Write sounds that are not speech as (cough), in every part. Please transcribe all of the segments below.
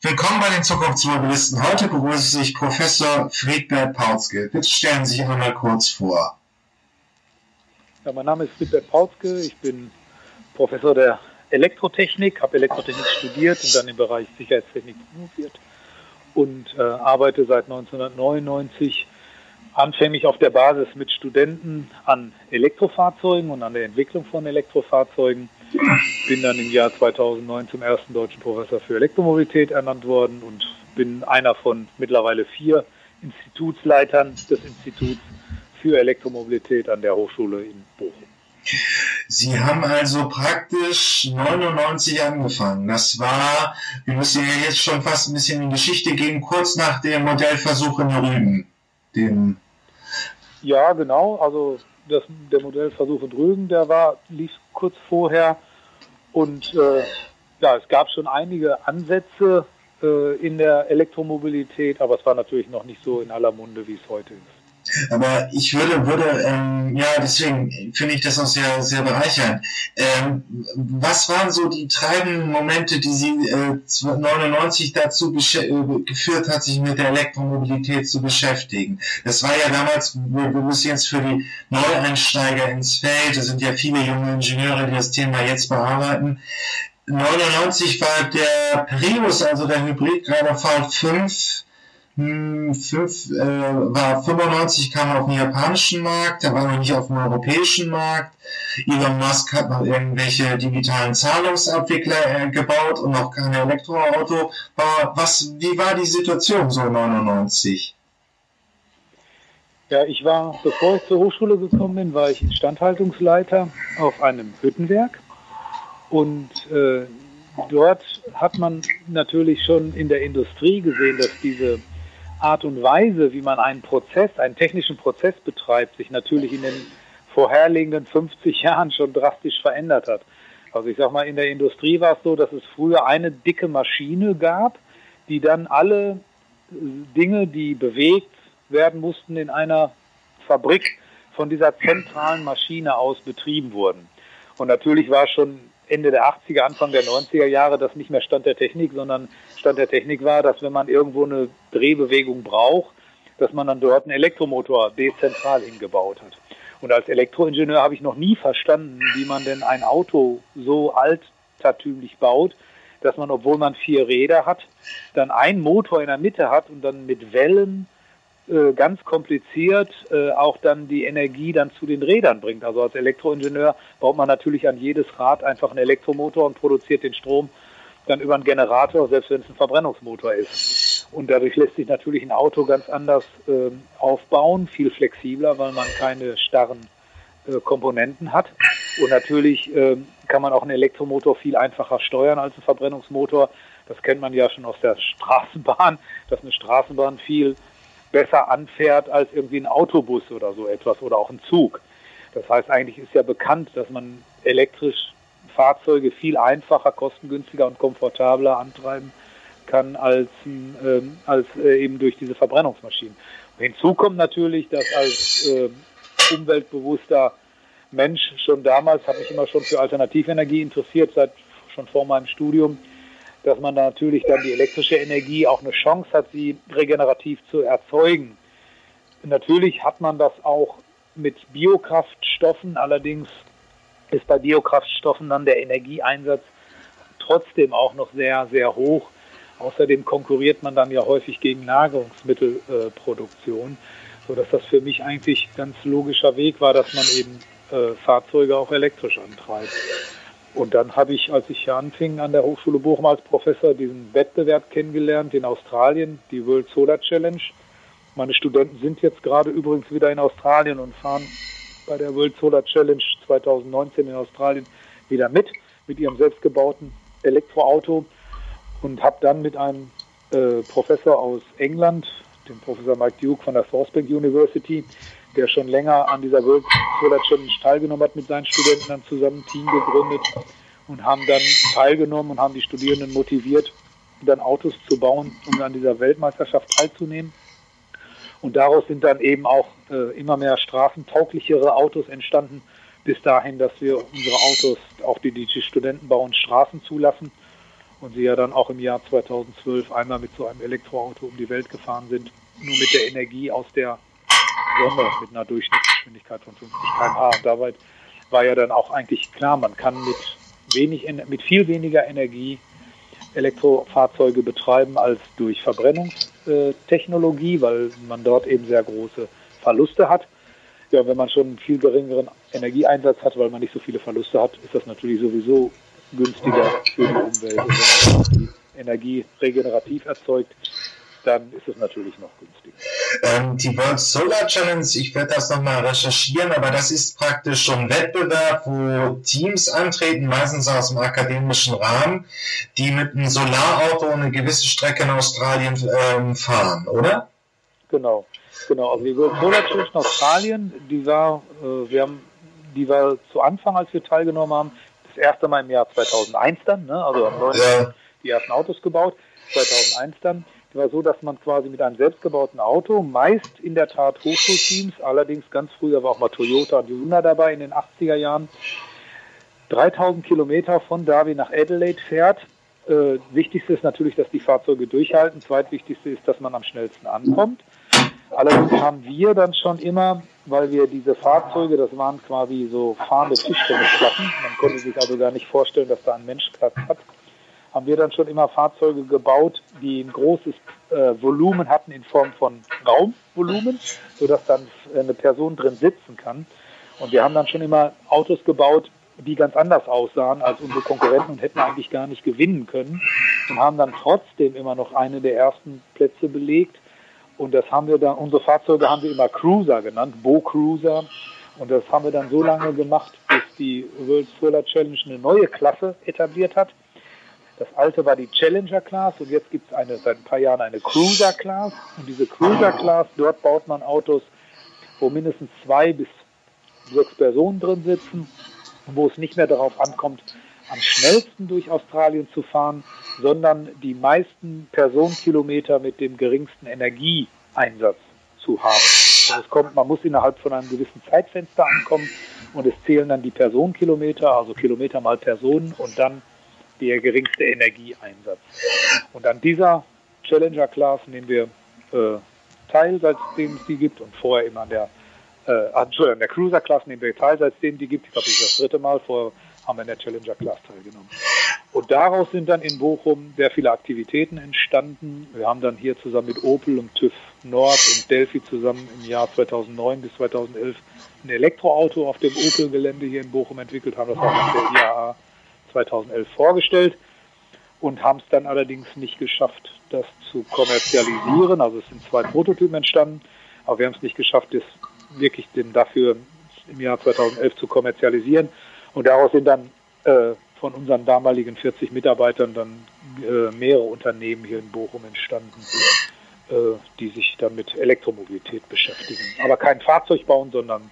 Willkommen bei den Zukunftsmobilisten. Heute begrüßt sich Professor Friedbert Pautzke. Bitte stellen Sie sich einmal kurz vor. Ja, mein Name ist Friedbert Pautzke. Ich bin Professor der Elektrotechnik, habe Elektrotechnik studiert und dann im Bereich Sicherheitstechnik promoviert und äh, arbeite seit 1999 anfänglich auf der Basis mit Studenten an Elektrofahrzeugen und an der Entwicklung von Elektrofahrzeugen. Bin dann im Jahr 2009 zum ersten deutschen Professor für Elektromobilität ernannt worden und bin einer von mittlerweile vier Institutsleitern des Instituts für Elektromobilität an der Hochschule in Bochum. Sie haben also praktisch 99 angefangen. Das war, wir müssen ja jetzt schon fast ein bisschen in Geschichte gehen, kurz nach dem Modellversuch in Rügen. Dem ja, genau. Also das, der Modellversuch in Rügen, der war, lief kurz vorher. Und äh, ja, es gab schon einige Ansätze äh, in der Elektromobilität, aber es war natürlich noch nicht so in aller Munde, wie es heute ist. Aber ich würde, würde, ähm, ja, deswegen finde ich das auch sehr, sehr bereichernd. Ähm, was waren so die treibenden Momente, die Sie äh, 99 dazu äh, geführt hat, sich mit der Elektromobilität zu beschäftigen? Das war ja damals, wir, wir müssen jetzt für die Neueinsteiger ins Feld, da sind ja viele junge Ingenieure, die das Thema jetzt bearbeiten. 99 war der Prius, also der Hybrid gerade V5, hm, fünf, äh, war 95 kam auf den japanischen Markt, der war noch nicht auf dem europäischen Markt. Elon Musk hat noch irgendwelche digitalen Zahlungsabwickler äh, gebaut und noch kein Elektroauto. War, was, wie war die Situation so 99? Ja, ich war, bevor ich zur Hochschule gekommen bin, war ich Instandhaltungsleiter auf einem Hüttenwerk. Und äh, dort hat man natürlich schon in der Industrie gesehen, dass diese Art und Weise, wie man einen Prozess, einen technischen Prozess betreibt, sich natürlich in den vorherliegenden 50 Jahren schon drastisch verändert hat. Also ich sag mal, in der Industrie war es so, dass es früher eine dicke Maschine gab, die dann alle äh, Dinge, die bewegt werden mussten, in einer Fabrik von dieser zentralen Maschine aus betrieben wurden. Und natürlich war schon Ende der 80er, Anfang der 90er Jahre das nicht mehr Stand der Technik, sondern Stand der Technik war, dass wenn man irgendwo eine Drehbewegung braucht, dass man dann dort einen Elektromotor dezentral hingebaut hat. Und als Elektroingenieur habe ich noch nie verstanden, wie man denn ein Auto so altertümlich baut, dass man, obwohl man vier Räder hat, dann einen Motor in der Mitte hat und dann mit Wellen äh, ganz kompliziert äh, auch dann die Energie dann zu den Rädern bringt. Also als Elektroingenieur baut man natürlich an jedes Rad einfach einen Elektromotor und produziert den Strom dann über einen Generator, selbst wenn es ein Verbrennungsmotor ist. Und dadurch lässt sich natürlich ein Auto ganz anders äh, aufbauen, viel flexibler, weil man keine starren äh, Komponenten hat. Und natürlich äh, kann man auch einen Elektromotor viel einfacher steuern als ein Verbrennungsmotor. Das kennt man ja schon aus der Straßenbahn, dass eine Straßenbahn viel besser anfährt als irgendwie ein Autobus oder so etwas oder auch ein Zug. Das heißt, eigentlich ist ja bekannt, dass man elektrisch Fahrzeuge viel einfacher, kostengünstiger und komfortabler antreiben kann als, ähm, als äh, eben durch diese Verbrennungsmaschinen. Und hinzu kommt natürlich, dass als äh, umweltbewusster Mensch schon damals, habe mich immer schon für Alternativenergie interessiert, seit schon vor meinem Studium, dass man da natürlich dann die elektrische Energie auch eine Chance hat, sie regenerativ zu erzeugen. Natürlich hat man das auch mit Biokraftstoffen, allerdings ist bei Biokraftstoffen dann der Energieeinsatz trotzdem auch noch sehr, sehr hoch. Außerdem konkurriert man dann ja häufig gegen Nahrungsmittelproduktion, sodass das für mich eigentlich ganz logischer Weg war, dass man eben äh, Fahrzeuge auch elektrisch antreibt. Und dann habe ich, als ich hier anfing an der Hochschule Bochum als Professor, diesen Wettbewerb kennengelernt in Australien, die World Solar Challenge. Meine Studenten sind jetzt gerade übrigens wieder in Australien und fahren bei der World Solar Challenge 2019 in Australien wieder mit, mit ihrem selbstgebauten Elektroauto und habe dann mit einem äh, Professor aus England, dem Professor Mike Duke von der Forcebank University, der schon länger an dieser World Solar Challenge teilgenommen hat, mit seinen Studenten dann zusammen ein Team gegründet und haben dann teilgenommen und haben die Studierenden motiviert, dann Autos zu bauen, um an dieser Weltmeisterschaft teilzunehmen. Und daraus sind dann eben auch äh, immer mehr straßentauglichere Autos entstanden, bis dahin, dass wir unsere Autos, auch die, die Studenten bauen, Straßen zulassen. und sie ja dann auch im Jahr 2012 einmal mit so einem Elektroauto um die Welt gefahren sind, nur mit der Energie aus der Sonne mit einer Durchschnittsgeschwindigkeit von 50 km/h. Und dabei war ja dann auch eigentlich klar, man kann mit wenig, mit viel weniger Energie Elektrofahrzeuge betreiben als durch Verbrennungstechnologie, weil man dort eben sehr große Verluste hat. Ja, wenn man schon einen viel geringeren Energieeinsatz hat, weil man nicht so viele Verluste hat, ist das natürlich sowieso günstiger für die Umwelt. Und wenn man die Energie regenerativ erzeugt, dann ist es natürlich noch günstiger. Ähm, die World Solar Challenge, ich werde das nochmal recherchieren, aber das ist praktisch schon ein Wettbewerb, wo Teams antreten, meistens aus dem akademischen Rahmen, die mit einem Solarauto eine gewisse Strecke in Australien ähm, fahren, oder? Genau, genau. Also die World Solar Challenge in Australien, die war, äh, wir haben, die war zu Anfang, als wir teilgenommen haben, das erste Mal im Jahr 2001 dann, ne? also am 9. Ja. die ersten Autos gebaut, 2001 dann. Es war so, dass man quasi mit einem selbstgebauten Auto, meist in der Tat Hochschulteams, allerdings ganz früher war auch mal Toyota und Hyundai dabei in den 80er Jahren, 3000 Kilometer von Derby nach Adelaide fährt. Äh, wichtigste ist natürlich, dass die Fahrzeuge durchhalten. Zweitwichtigste ist, dass man am schnellsten ankommt. Allerdings haben wir dann schon immer, weil wir diese Fahrzeuge, das waren quasi so fahrende Tischtennisplatten, man konnte sich also gar nicht vorstellen, dass da ein Mensch Platz hat, haben wir dann schon immer Fahrzeuge gebaut, die ein großes äh, Volumen hatten in Form von Raumvolumen, sodass dann eine Person drin sitzen kann. Und wir haben dann schon immer Autos gebaut, die ganz anders aussahen als unsere Konkurrenten und hätten eigentlich gar nicht gewinnen können und haben dann trotzdem immer noch eine der ersten Plätze belegt. Und das haben wir dann, unsere Fahrzeuge haben wir immer Cruiser genannt, Bo Cruiser. Und das haben wir dann so lange gemacht, bis die World Solar Challenge eine neue Klasse etabliert hat. Das alte war die Challenger Class und jetzt gibt es eine, seit ein paar Jahren eine Cruiser Class. Und diese Cruiser Class, dort baut man Autos, wo mindestens zwei bis sechs Personen drin sitzen, wo es nicht mehr darauf ankommt, am schnellsten durch Australien zu fahren, sondern die meisten Personenkilometer mit dem geringsten Energieeinsatz zu haben. Also es kommt, man muss innerhalb von einem gewissen Zeitfenster ankommen und es zählen dann die Personenkilometer, also Kilometer mal Personen und dann der geringste Energieeinsatz. Und an dieser Challenger Class nehmen wir äh, teil, seitdem es die gibt, und vorher immer an der, äh, Entschuldigung, an der Cruiser Class nehmen wir teil, seitdem die gibt. Ich glaube, das ist das dritte Mal. Vorher haben wir in der Challenger Class teilgenommen. Und daraus sind dann in Bochum sehr viele Aktivitäten entstanden. Wir haben dann hier zusammen mit Opel und TÜV Nord und Delphi zusammen im Jahr 2009 bis 2011 ein Elektroauto auf dem Opel-Gelände hier in Bochum entwickelt, haben das auch nach der IAA 2011 vorgestellt und haben es dann allerdings nicht geschafft, das zu kommerzialisieren. Also es sind zwei Prototypen entstanden, aber wir haben es nicht geschafft, das wirklich den dafür im Jahr 2011 zu kommerzialisieren. Und daraus sind dann äh, von unseren damaligen 40 Mitarbeitern dann äh, mehrere Unternehmen hier in Bochum entstanden, äh, die sich dann mit Elektromobilität beschäftigen. Aber kein Fahrzeug bauen, sondern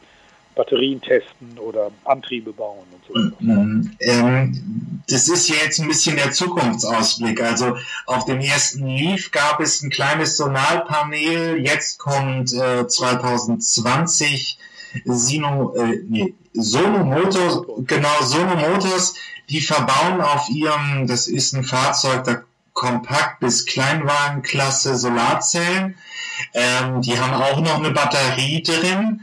Batterien testen oder Antriebe bauen und so. Mhm. Ähm, das ist ja jetzt ein bisschen der Zukunftsausblick. Also auf dem ersten Leaf gab es ein kleines Solarpanel. Jetzt kommt äh, 2020 Sino, äh, nee, Sono Motors, genau, Sono Motors, die verbauen auf ihrem, das ist ein Fahrzeug der Kompakt- bis Kleinwagenklasse Solarzellen. Ähm, die haben auch noch eine Batterie drin.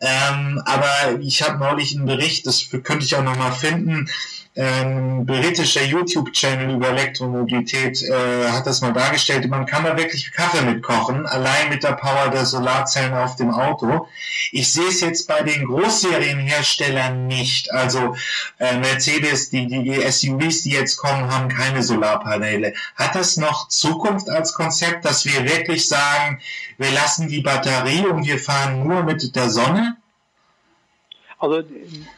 Ähm, aber ich habe neulich einen Bericht, das könnte ich auch nochmal finden, ein britischer YouTube-Channel über Elektromobilität äh, hat das mal dargestellt. Man kann da wirklich Kaffee mitkochen, allein mit der Power der Solarzellen auf dem Auto. Ich sehe es jetzt bei den Großserienherstellern nicht. Also äh, Mercedes, die, die SUVs, die jetzt kommen, haben keine Solarpaneele. Hat das noch Zukunft als Konzept, dass wir wirklich sagen, wir lassen die Batterie und wir fahren nur mit der Sonne? Also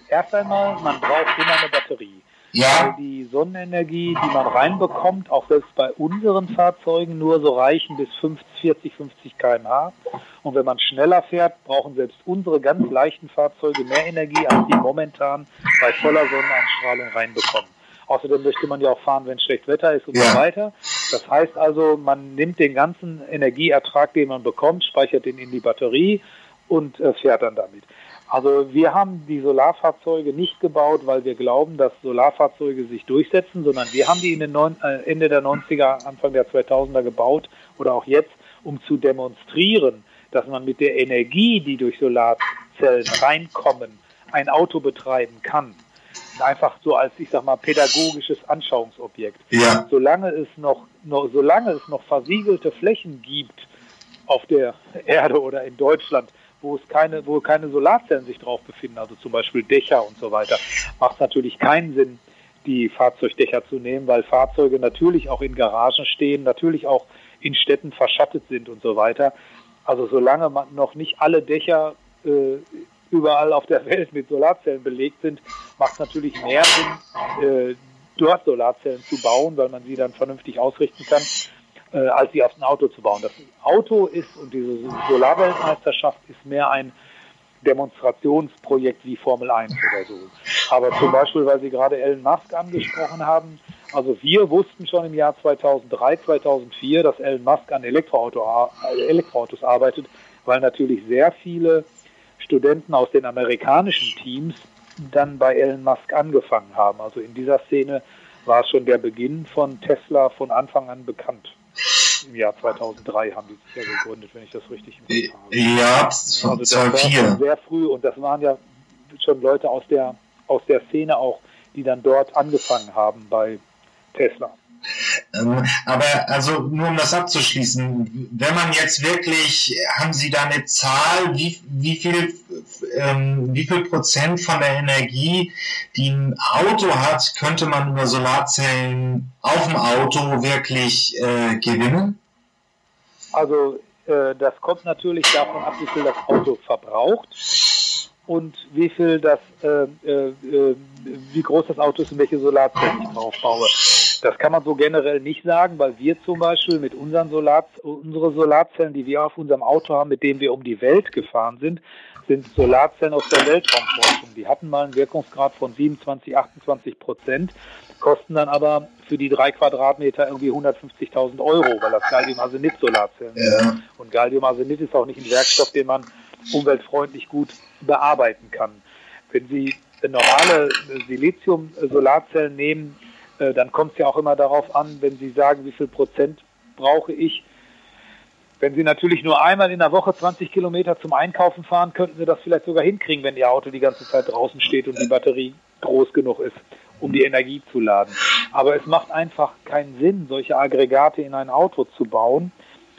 erst einmal, man braucht immer eine Batterie. Ja. Weil die Sonnenenergie, die man reinbekommt, auch selbst bei unseren Fahrzeugen nur so reichen bis 50, 40, 50 km/h. Und wenn man schneller fährt, brauchen selbst unsere ganz leichten Fahrzeuge mehr Energie, als die momentan bei voller Sonneneinstrahlung reinbekommen. Außerdem möchte man ja auch fahren, wenn schlecht Wetter ist und ja. so weiter. Das heißt also, man nimmt den ganzen Energieertrag, den man bekommt, speichert den in die Batterie und äh, fährt dann damit. Also wir haben die Solarfahrzeuge nicht gebaut, weil wir glauben, dass Solarfahrzeuge sich durchsetzen, sondern wir haben die in den neun, äh, Ende der 90er, Anfang der 2000er gebaut oder auch jetzt, um zu demonstrieren, dass man mit der Energie, die durch Solarzellen reinkommen, ein Auto betreiben kann. Einfach so als, ich sag mal, pädagogisches Anschauungsobjekt. Ja. Solange es noch, noch, solange es noch versiegelte Flächen gibt auf der Erde oder in Deutschland, wo es keine, wo keine Solarzellen sich drauf befinden, also zum Beispiel Dächer und so weiter, macht es natürlich keinen Sinn, die Fahrzeugdächer zu nehmen, weil Fahrzeuge natürlich auch in Garagen stehen, natürlich auch in Städten verschattet sind und so weiter. Also solange man noch nicht alle Dächer äh, überall auf der Welt mit Solarzellen belegt sind, macht es natürlich mehr Sinn, äh, dort Solarzellen zu bauen, weil man sie dann vernünftig ausrichten kann äh, als sie auf ein Auto zu bauen. Das Auto ist und diese Solarweltmeisterschaft ist mehr ein Demonstrationsprojekt wie Formel 1 oder so. Aber zum Beispiel, weil Sie gerade Elon Musk angesprochen haben, also wir wussten schon im Jahr 2003, 2004, dass Elon Musk an Elektroauto, äh, Elektroautos arbeitet, weil natürlich sehr viele Studenten aus den amerikanischen Teams dann bei Elon Musk angefangen haben. Also in dieser Szene war es schon der Beginn von Tesla von Anfang an bekannt im Jahr 2003 haben die sich ja gegründet, wenn ich das richtig im Kopf habe. Ja, also das war schon sehr früh und das waren ja schon Leute aus der, aus der Szene auch, die dann dort angefangen haben bei Tesla. Ähm, aber also nur um das abzuschließen, wenn man jetzt wirklich, haben Sie da eine Zahl, wie, wie viel ähm, wie viel Prozent von der Energie, die ein Auto hat, könnte man über Solarzellen auf dem Auto wirklich äh, gewinnen? Also äh, das kommt natürlich davon ab, wie viel das Auto verbraucht und wie viel das, äh, äh, äh wie groß das Auto ist und welche Solarzellen ich drauf baue. Das kann man so generell nicht sagen, weil wir zum Beispiel mit unseren Solar, unsere Solarzellen, die wir auf unserem Auto haben, mit denen wir um die Welt gefahren sind, sind Solarzellen aus der Weltraumforschung. Die hatten mal einen Wirkungsgrad von 27, 28 Prozent, kosten dann aber für die drei Quadratmeter irgendwie 150.000 Euro, weil das Gallium-Arsenid-Solarzellen sind. Ja. Und Gallium-Arsenid ist auch nicht ein Werkstoff, den man umweltfreundlich gut bearbeiten kann. Wenn Sie normale Silizium-Solarzellen nehmen, äh, dann kommt es ja auch immer darauf an, wenn Sie sagen, wie viel Prozent brauche ich. Wenn Sie natürlich nur einmal in der Woche 20 Kilometer zum Einkaufen fahren, könnten Sie das vielleicht sogar hinkriegen, wenn Ihr Auto die ganze Zeit draußen steht und die Batterie groß genug ist, um die Energie zu laden. Aber es macht einfach keinen Sinn, solche Aggregate in ein Auto zu bauen,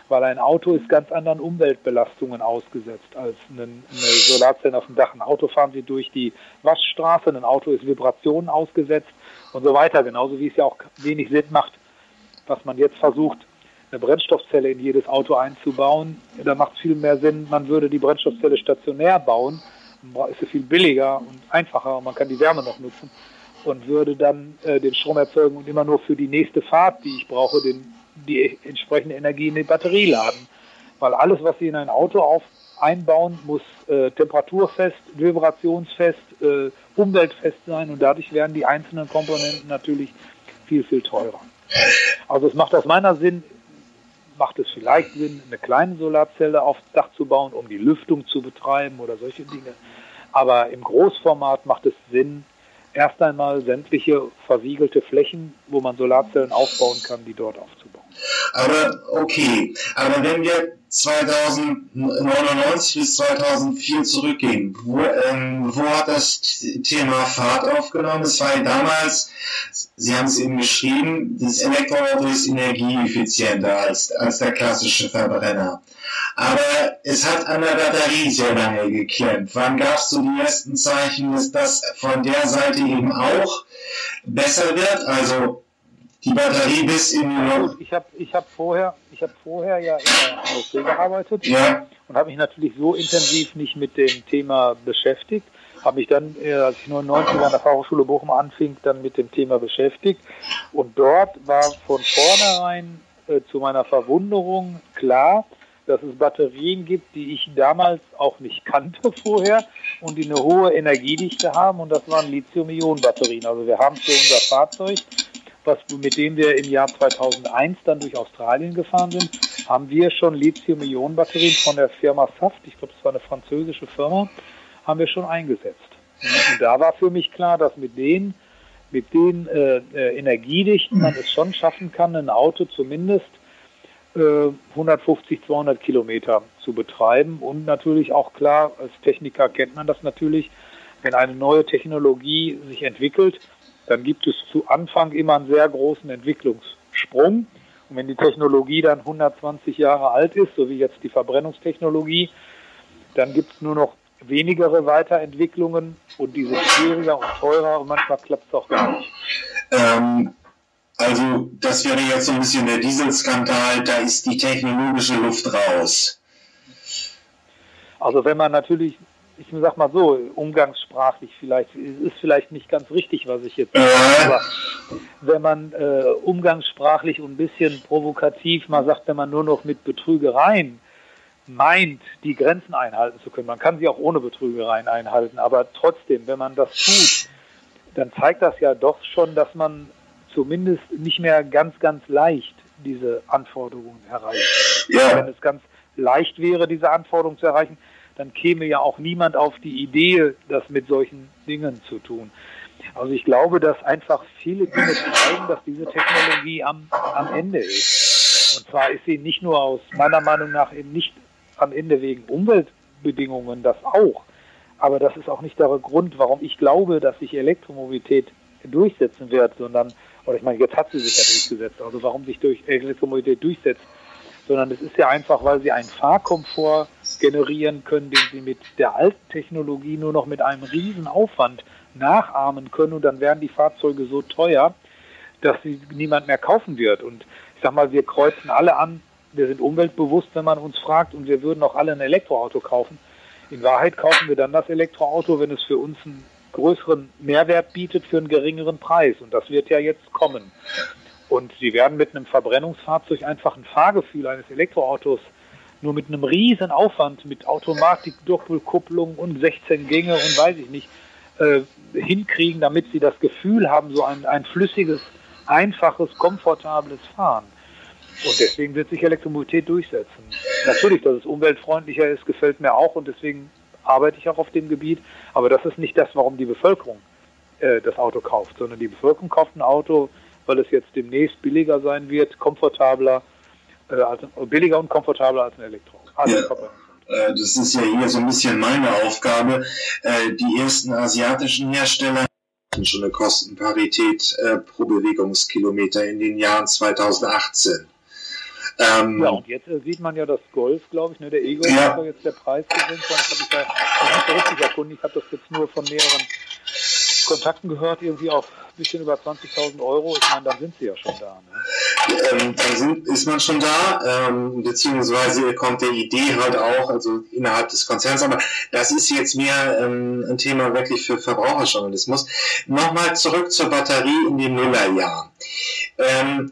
weil ein Auto ist ganz anderen Umweltbelastungen ausgesetzt als eine, Solarzelle auf dem Dach. Ein Auto fahren Sie durch die Waschstraße, ein Auto ist Vibrationen ausgesetzt und so weiter. Genauso wie es ja auch wenig Sinn macht, was man jetzt versucht, eine Brennstoffzelle in jedes Auto einzubauen. Da macht es viel mehr Sinn, man würde die Brennstoffzelle stationär bauen. Ist es viel billiger und einfacher und man kann die Wärme noch nutzen und würde dann äh, den Strom erzeugen und immer nur für die nächste Fahrt, die ich brauche, den, die entsprechende Energie in die Batterie laden. Weil alles, was Sie in ein Auto auf, einbauen, muss äh, temperaturfest, vibrationsfest, äh, umweltfest sein und dadurch werden die einzelnen Komponenten natürlich viel, viel teurer. Also es macht aus meiner Sinn, macht es vielleicht Sinn, eine kleine Solarzelle aufs Dach zu bauen, um die Lüftung zu betreiben oder solche Dinge. Aber im Großformat macht es Sinn, erst einmal sämtliche versiegelte Flächen, wo man Solarzellen aufbauen kann, die dort aufzubauen. Aber okay, aber wenn wir 2099 bis 2004 zurückgehen, wo, ähm, wo hat das Thema Fahrt aufgenommen? Es war ja damals, Sie haben es eben geschrieben, das Elektroauto ist energieeffizienter als, als der klassische Verbrenner. Aber es hat an der Batterie sehr lange geklemmt. Wann gab es so die ersten Zeichen, dass das von der Seite eben auch besser wird? Also die Batterie bis in die Ich habe ich hab vorher, ich hab vorher ja in der Industrie gearbeitet ja. und habe mich natürlich so intensiv nicht mit dem Thema beschäftigt. Habe mich dann, äh, als ich 99 an der Fachhochschule Bochum anfing, dann mit dem Thema beschäftigt. Und dort war von vornherein äh, zu meiner Verwunderung klar, dass es Batterien gibt, die ich damals auch nicht kannte (laughs) vorher und die eine hohe Energiedichte haben und das waren Lithium-Ionen-Batterien. Also wir haben für unser Fahrzeug was, mit dem wir im Jahr 2001 dann durch Australien gefahren sind, haben wir schon Lithium-Ionen-Batterien von der Firma Saft, ich glaube, das war eine französische Firma, haben wir schon eingesetzt. Und da war für mich klar, dass mit den, mit den äh, äh, Energiedichten man es schon schaffen kann, ein Auto zumindest äh, 150, 200 Kilometer zu betreiben. Und natürlich auch klar, als Techniker kennt man das natürlich, wenn eine neue Technologie sich entwickelt, dann gibt es zu Anfang immer einen sehr großen Entwicklungssprung. Und wenn die Technologie dann 120 Jahre alt ist, so wie jetzt die Verbrennungstechnologie, dann gibt es nur noch wenigere Weiterentwicklungen und die sind schwieriger und teurer und manchmal klappt es auch gar nicht. Ähm, also das wäre jetzt so ein bisschen der Dieselskandal, da ist die technologische Luft raus. Also wenn man natürlich, ich sag mal so, umgangssprachlich vielleicht, ist vielleicht nicht ganz richtig, was ich jetzt sage, aber wenn man äh, umgangssprachlich und ein bisschen provokativ mal sagt, wenn man nur noch mit Betrügereien meint, die Grenzen einhalten zu können. Man kann sie auch ohne Betrügereien einhalten, aber trotzdem, wenn man das tut, dann zeigt das ja doch schon, dass man zumindest nicht mehr ganz, ganz leicht diese Anforderungen erreicht. Ja. Wenn es ganz leicht wäre, diese Anforderungen zu erreichen, dann käme ja auch niemand auf die Idee, das mit solchen Dingen zu tun. Also ich glaube, dass einfach viele Dinge zeigen, dass diese Technologie am, am Ende ist. Und zwar ist sie nicht nur aus meiner Meinung nach eben nicht am Ende wegen Umweltbedingungen das auch. Aber das ist auch nicht der Grund, warum ich glaube, dass sich Elektromobilität durchsetzen wird, sondern, oder ich meine, jetzt hat sie sich ja durchgesetzt, also warum sich durch Elektromobilität durchsetzt, sondern es ist ja einfach, weil sie einen Fahrkomfort generieren können, den sie mit der alten Technologie nur noch mit einem riesen Aufwand nachahmen können und dann werden die Fahrzeuge so teuer, dass sie niemand mehr kaufen wird. Und ich sag mal, wir kreuzen alle an, wir sind umweltbewusst, wenn man uns fragt, und wir würden auch alle ein Elektroauto kaufen. In Wahrheit kaufen wir dann das Elektroauto, wenn es für uns einen größeren Mehrwert bietet für einen geringeren Preis. Und das wird ja jetzt kommen. Und Sie werden mit einem Verbrennungsfahrzeug einfach ein Fahrgefühl eines Elektroautos nur mit einem riesen Aufwand, mit Automatik, Doppelkupplung und 16 Gänge und weiß ich nicht, äh, hinkriegen, damit Sie das Gefühl haben, so ein, ein flüssiges, einfaches, komfortables Fahren. Und deswegen wird sich Elektromobilität durchsetzen. Natürlich, dass es umweltfreundlicher ist, gefällt mir auch und deswegen arbeite ich auch auf dem Gebiet. Aber das ist nicht das, warum die Bevölkerung äh, das Auto kauft, sondern die Bevölkerung kauft ein Auto, weil es jetzt demnächst billiger sein wird, komfortabler, als, billiger und komfortabler als ein Elektro. Also ja. Äh, das ist ja hier so ein bisschen meine Aufgabe. Äh, die ersten asiatischen Hersteller hatten schon eine Kostenparität äh, pro Bewegungskilometer in den Jahren 2018. Ähm, ja, und jetzt äh, sieht man ja das Golf, glaube ich, ne? der E-Golf ja. hat jetzt der Preis gewinnt. Das habe ich ja nicht richtig erkundigt. Ich habe das jetzt nur von mehreren Kontakten gehört, irgendwie auf ein bisschen über 20.000 Euro. Ich meine, dann sind sie ja schon da. Ne? Ähm, dann sind, ist man schon da, ähm, beziehungsweise kommt der Idee halt auch, also innerhalb des Konzerns, aber das ist jetzt mehr ähm, ein Thema wirklich für Verbraucherjournalismus. Nochmal zurück zur Batterie in den Nullerjahren. Ähm,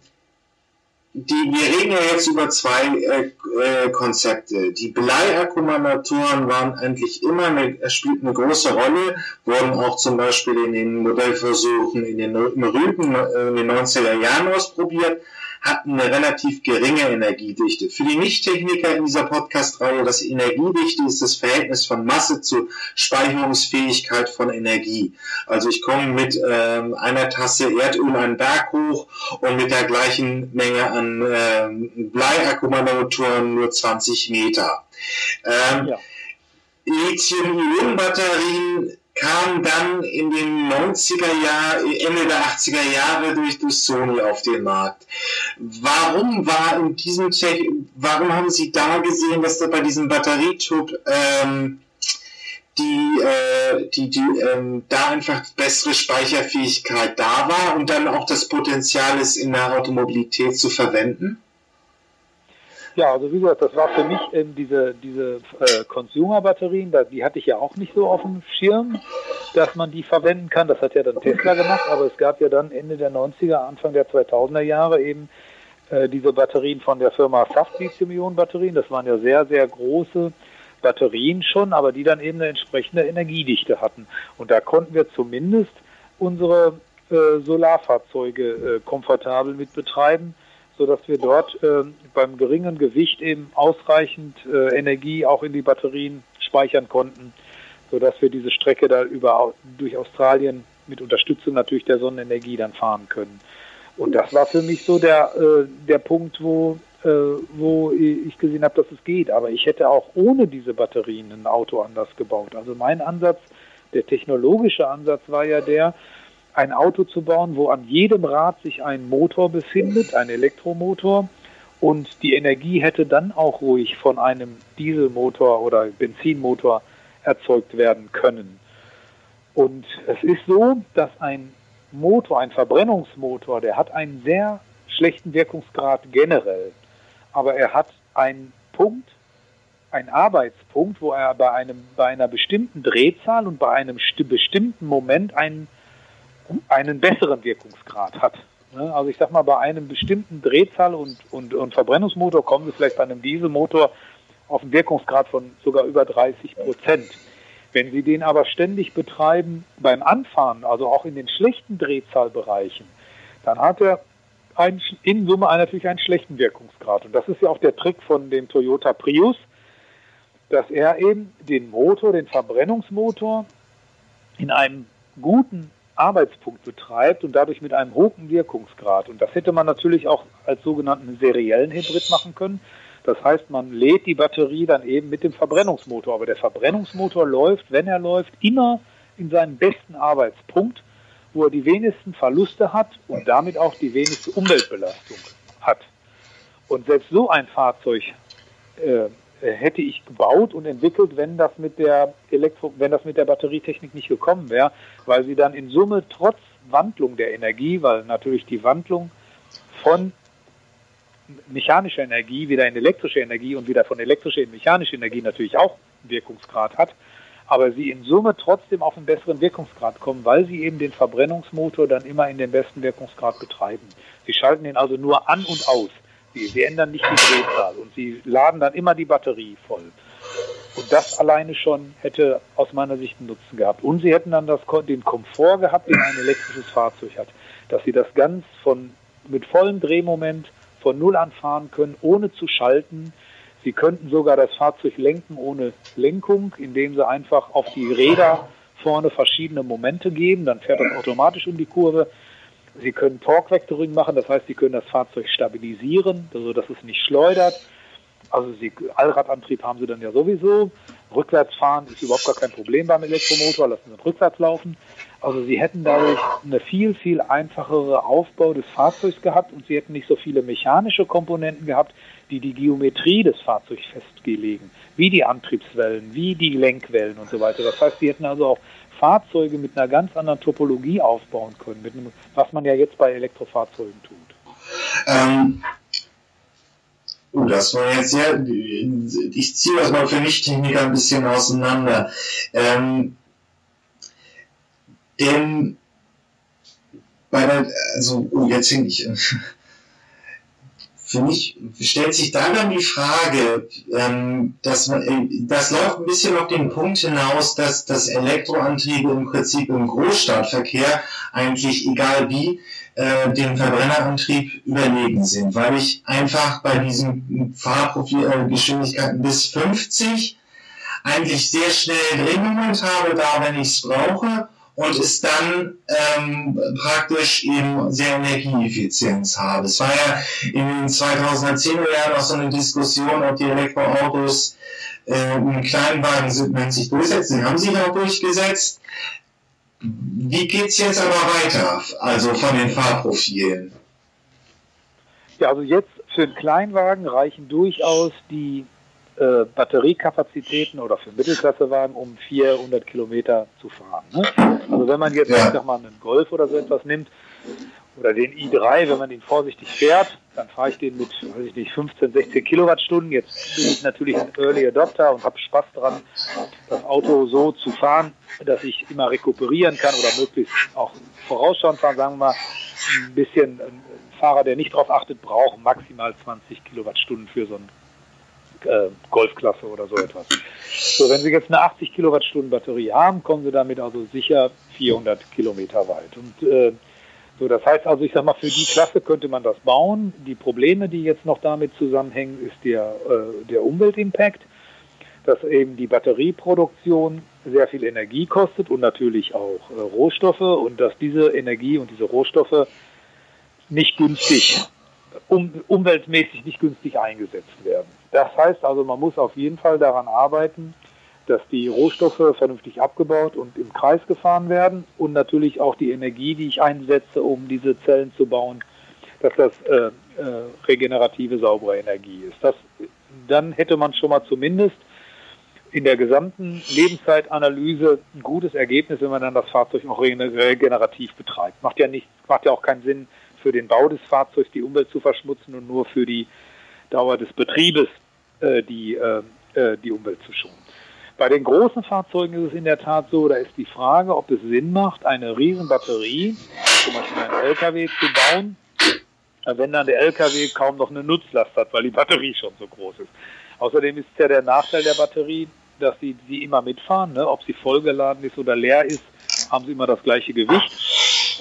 die, wir reden ja jetzt über zwei äh, äh, Konzepte. Die Bleiakkumulatoren waren eigentlich immer eine, spielten eine große Rolle, wurden auch zum Beispiel in den Modellversuchen in den, äh, in den 90er Jahren ausprobiert hatten eine relativ geringe Energiedichte. Für die Nichttechniker in dieser Podcast-Reihe, das Energiedichte ist das Verhältnis von Masse zu Speicherungsfähigkeit von Energie. Also ich komme mit ähm, einer Tasse Erdöl einen Berg hoch und mit der gleichen Menge an ähm, Bleiakkumulatoren nur 20 Meter. Ähm, ja. Lithium-Ionen-Batterien kam dann in den 90er Jahren, Ende der 80er Jahre durch, durch Sony auf den Markt. Warum war in diesem Tech, warum haben Sie da gesehen, dass da bei diesem Batterietyp ähm, die, äh, die, die ähm, da einfach bessere Speicherfähigkeit da war und dann auch das Potenzial ist, in der Automobilität zu verwenden? Ja, also wie gesagt, das war für mich eben diese, diese äh, Consumer-Batterien, die hatte ich ja auch nicht so auf dem Schirm, dass man die verwenden kann. Das hat ja dann Tesla gemacht, aber es gab ja dann Ende der 90er, Anfang der 2000er Jahre eben äh, diese Batterien von der Firma Saft Lithium-Ionen-Batterien. Das waren ja sehr, sehr große Batterien schon, aber die dann eben eine entsprechende Energiedichte hatten. Und da konnten wir zumindest unsere äh, Solarfahrzeuge äh, komfortabel mit betreiben sodass wir dort äh, beim geringen Gewicht eben ausreichend äh, Energie auch in die Batterien speichern konnten, sodass wir diese Strecke da über, durch Australien mit Unterstützung natürlich der Sonnenenergie dann fahren können. Und das war für mich so der, äh, der Punkt, wo, äh, wo ich gesehen habe, dass es geht. Aber ich hätte auch ohne diese Batterien ein Auto anders gebaut. Also mein Ansatz, der technologische Ansatz war ja der, ein Auto zu bauen, wo an jedem Rad sich ein Motor befindet, ein Elektromotor. Und die Energie hätte dann auch ruhig von einem Dieselmotor oder Benzinmotor erzeugt werden können. Und es ist so, dass ein Motor, ein Verbrennungsmotor, der hat einen sehr schlechten Wirkungsgrad generell. Aber er hat einen Punkt, einen Arbeitspunkt, wo er bei, einem, bei einer bestimmten Drehzahl und bei einem bestimmten Moment einen, einen besseren Wirkungsgrad hat. Ne? Also ich sag mal, bei einem bestimmten Drehzahl und, und, und Verbrennungsmotor kommen Sie vielleicht bei einem Dieselmotor auf einen Wirkungsgrad von sogar über 30 Prozent. Wenn Sie den aber ständig betreiben beim Anfahren, also auch in den schlechten Drehzahlbereichen, dann hat er ein, in Summe natürlich einen schlechten Wirkungsgrad. Und das ist ja auch der Trick von dem Toyota Prius, dass er eben den Motor, den Verbrennungsmotor in einem guten Arbeitspunkt betreibt und dadurch mit einem hohen Wirkungsgrad. Und das hätte man natürlich auch als sogenannten seriellen Hybrid machen können. Das heißt, man lädt die Batterie dann eben mit dem Verbrennungsmotor. Aber der Verbrennungsmotor läuft, wenn er läuft, immer in seinen besten Arbeitspunkt, wo er die wenigsten Verluste hat und damit auch die wenigste Umweltbelastung hat. Und selbst so ein Fahrzeug äh, hätte ich gebaut und entwickelt, wenn das mit der Elektro, wenn das mit der Batterietechnik nicht gekommen wäre, weil sie dann in Summe trotz Wandlung der Energie, weil natürlich die Wandlung von mechanischer Energie wieder in elektrische Energie und wieder von elektrischer in mechanische Energie natürlich auch Wirkungsgrad hat, aber sie in Summe trotzdem auf einen besseren Wirkungsgrad kommen, weil sie eben den Verbrennungsmotor dann immer in den besten Wirkungsgrad betreiben. Sie schalten ihn also nur an und aus. Sie, sie ändern nicht die Drehzahl und sie laden dann immer die Batterie voll. Und das alleine schon hätte aus meiner Sicht einen Nutzen gehabt. Und sie hätten dann das, den Komfort gehabt, den ein elektrisches Fahrzeug hat. Dass sie das ganz von, mit vollem Drehmoment von Null an fahren können, ohne zu schalten. Sie könnten sogar das Fahrzeug lenken ohne Lenkung, indem sie einfach auf die Räder vorne verschiedene Momente geben. Dann fährt das automatisch um die Kurve. Sie können Torque Vectoring machen, das heißt, Sie können das Fahrzeug stabilisieren, so dass es nicht schleudert. Also Sie, Allradantrieb haben Sie dann ja sowieso. Rückwärtsfahren ist überhaupt gar kein Problem beim Elektromotor, lassen Sie rückwärts laufen. Also Sie hätten dadurch eine viel, viel einfachere Aufbau des Fahrzeugs gehabt und Sie hätten nicht so viele mechanische Komponenten gehabt, die die Geometrie des Fahrzeugs festgelegen, wie die Antriebswellen, wie die Lenkwellen und so weiter. Das heißt, Sie hätten also auch Fahrzeuge mit einer ganz anderen Topologie aufbauen können, einem, was man ja jetzt bei Elektrofahrzeugen tut. Ähm, oh, das war jetzt sehr, ich ziehe das mal für Nicht-Techniker ein bisschen auseinander. Ähm, denn bei der, also, oh, jetzt hänge ich. Für mich stellt sich da dann die Frage, ähm, dass man, äh, das läuft ein bisschen auf den Punkt hinaus, dass, dass Elektroantriebe im Prinzip im Großstadtverkehr eigentlich egal wie äh, dem Verbrennerantrieb überlegen sind, weil ich einfach bei diesen Fahrprofilgeschwindigkeiten äh, bis 50 eigentlich sehr schnell Drehmoment habe, da wenn ich es brauche und es dann ähm, praktisch eben sehr Energieeffizienz habe. Es war ja in den 2010er Jahren auch so eine Diskussion, ob die Elektroautos äh, im Kleinwagensegment sich durchsetzen. Die haben sich auch durchgesetzt. Wie geht's jetzt aber weiter, also von den Fahrprofilen? Ja, also jetzt für den Kleinwagen reichen durchaus die äh, Batteriekapazitäten oder für Mittelklassewagen, um 400 Kilometer zu fahren. Ne? Also wenn man jetzt, ja. ich sag mal, einen Golf oder so etwas nimmt, oder den i3, wenn man den vorsichtig fährt, dann fahre ich den mit, weiß ich nicht, 15, 16 Kilowattstunden. Jetzt bin ich natürlich ein Early Adopter und habe Spaß dran, das Auto so zu fahren, dass ich immer rekuperieren kann oder möglichst auch vorausschauend fahren, sagen wir mal, ein bisschen ein Fahrer, der nicht darauf achtet, braucht maximal 20 Kilowattstunden für so ein äh, Golfklasse oder so etwas. So, wenn Sie jetzt eine 80 Kilowattstunden Batterie haben, kommen Sie damit also sicher 400 Kilometer weit. Und äh, so, das heißt also, ich sag mal, für die Klasse könnte man das bauen. Die Probleme, die jetzt noch damit zusammenhängen, ist der, äh, der Umweltimpact. dass eben die Batterieproduktion sehr viel Energie kostet und natürlich auch äh, Rohstoffe und dass diese Energie und diese Rohstoffe nicht günstig, um, umweltmäßig nicht günstig eingesetzt werden. Das heißt also, man muss auf jeden Fall daran arbeiten, dass die Rohstoffe vernünftig abgebaut und im Kreis gefahren werden und natürlich auch die Energie, die ich einsetze, um diese Zellen zu bauen, dass das äh, äh, regenerative, saubere Energie ist. Das, dann hätte man schon mal zumindest in der gesamten Lebenszeitanalyse ein gutes Ergebnis, wenn man dann das Fahrzeug auch regenerativ betreibt. Macht ja nicht, macht ja auch keinen Sinn, für den Bau des Fahrzeugs die Umwelt zu verschmutzen und nur für die Dauer des Betriebes äh, die, äh, äh die Umwelt zu schonen. Bei den großen Fahrzeugen ist es in der Tat so, da ist die Frage, ob es Sinn macht, eine Riesenbatterie, zum Beispiel einen LKW zu bauen, wenn dann der LKW kaum noch eine Nutzlast hat, weil die Batterie schon so groß ist. Außerdem ist ja der Nachteil der Batterie, dass sie, sie immer mitfahren. Ne? Ob sie vollgeladen ist oder leer ist, haben sie immer das gleiche Gewicht.